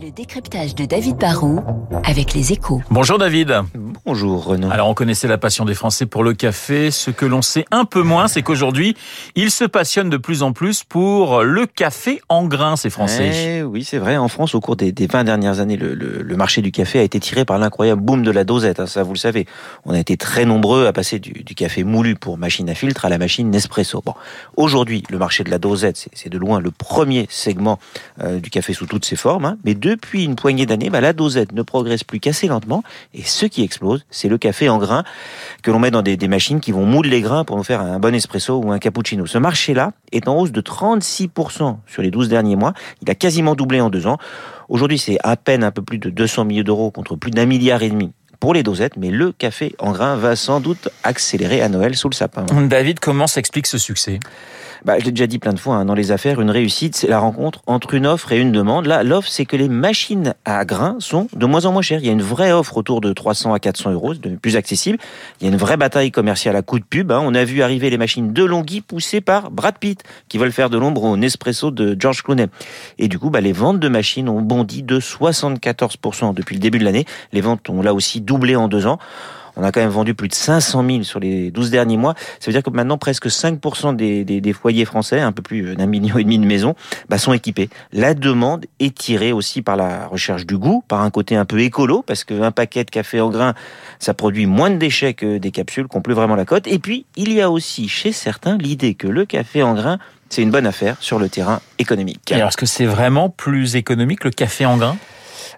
Le décryptage de David Barrault avec les échos. Bonjour David. Bonjour Renaud. Alors on connaissait la passion des Français pour le café. Ce que l'on sait un peu moins, c'est qu'aujourd'hui, ils se passionnent de plus en plus pour le café en grains, ces Français. Eh oui, c'est vrai. En France, au cours des, des 20 dernières années, le, le, le, marché du café a été tiré par l'incroyable boom de la dosette. Hein, ça, vous le savez. On a été très nombreux à passer du, du, café moulu pour machine à filtre à la machine Nespresso. Bon, aujourd'hui, le marché de la dosette, c'est de loin le premier segment euh, du café sous toutes ses formes. Hein, mais depuis une poignée d'années, bah, la dosette ne progresse plus qu'assez lentement. Et ce qui c'est le café en grains que l'on met dans des, des, machines qui vont moudre les grains pour nous faire un bon espresso ou un cappuccino. Ce marché-là est en hausse de 36% sur les 12 derniers mois. Il a quasiment doublé en deux ans. Aujourd'hui, c'est à peine un peu plus de 200 millions d'euros contre plus d'un milliard et demi pour les dosettes, mais le café en grains va sans doute accélérer à Noël sous le sapin. David, comment s'explique ce succès? Bah, je l'ai déjà dit plein de fois, hein, dans les affaires, une réussite, c'est la rencontre entre une offre et une demande. Là, l'offre, c'est que les machines à grains sont de moins en moins chères. Il y a une vraie offre autour de 300 à 400 euros, de plus accessible. Il y a une vraie bataille commerciale à coup de pub. Hein. On a vu arriver les machines de Longhi poussées par Brad Pitt, qui veulent faire de l'ombre au Nespresso de George Clooney. Et du coup, bah, les ventes de machines ont bondi de 74% depuis le début de l'année. Les ventes ont là aussi doublé en deux ans. On a quand même vendu plus de 500 000 sur les 12 derniers mois. Ça veut dire que maintenant, presque 5% des, des, foyers français, un peu plus d'un million et demi de maisons, bah, sont équipés. La demande est tirée aussi par la recherche du goût, par un côté un peu écolo, parce qu'un paquet de café en grains, ça produit moins de déchets que des capsules qui n'ont plus vraiment la cote. Et puis, il y a aussi chez certains l'idée que le café en grains, c'est une bonne affaire sur le terrain économique. Alors, est-ce que c'est vraiment plus économique le café en grains?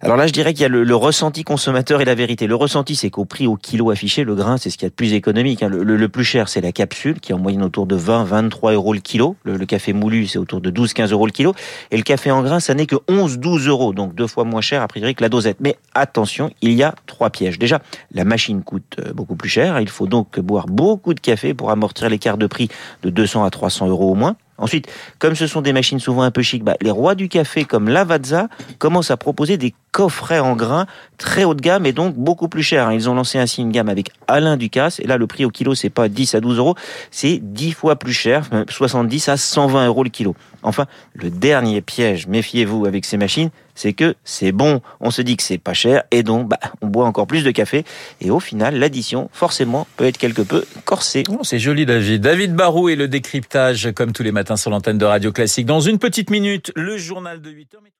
Alors là, je dirais qu'il y a le, ressenti consommateur et la vérité. Le ressenti, c'est qu'au prix au kilo affiché, le grain, c'est ce qu'il y a de plus économique. Hein. Le, plus cher, c'est la capsule, qui est en moyenne autour de 20, 23 euros le kilo. Le, café moulu, c'est autour de 12, 15 euros le kilo. Et le café en grain, ça n'est que 11, 12 euros, donc deux fois moins cher a priori que la dosette. Mais attention, il y a trois pièges. Déjà, la machine coûte euh, beaucoup plus cher. Il faut donc boire beaucoup de café pour amortir l'écart de prix de 200 à 300 euros au moins. Ensuite, comme ce sont des machines souvent un peu chic, bah, les rois du café comme Lavazza commencent à proposer des coffrets en grains très haut de gamme et donc beaucoup plus chers. Ils ont lancé ainsi une gamme avec Alain Ducasse et là le prix au kilo c'est pas 10 à 12 euros, c'est 10 fois plus cher, 70 à 120 euros le kilo. Enfin, le dernier piège, méfiez-vous avec ces machines, c'est que c'est bon. On se dit que c'est pas cher et donc bah, on boit encore plus de café et au final l'addition forcément peut être quelque peu corsée. Oh, c'est joli David. David Barou et le décryptage comme tous les matins sur l'antenne de Radio Classique. Dans une petite minute, le journal de 8 heures.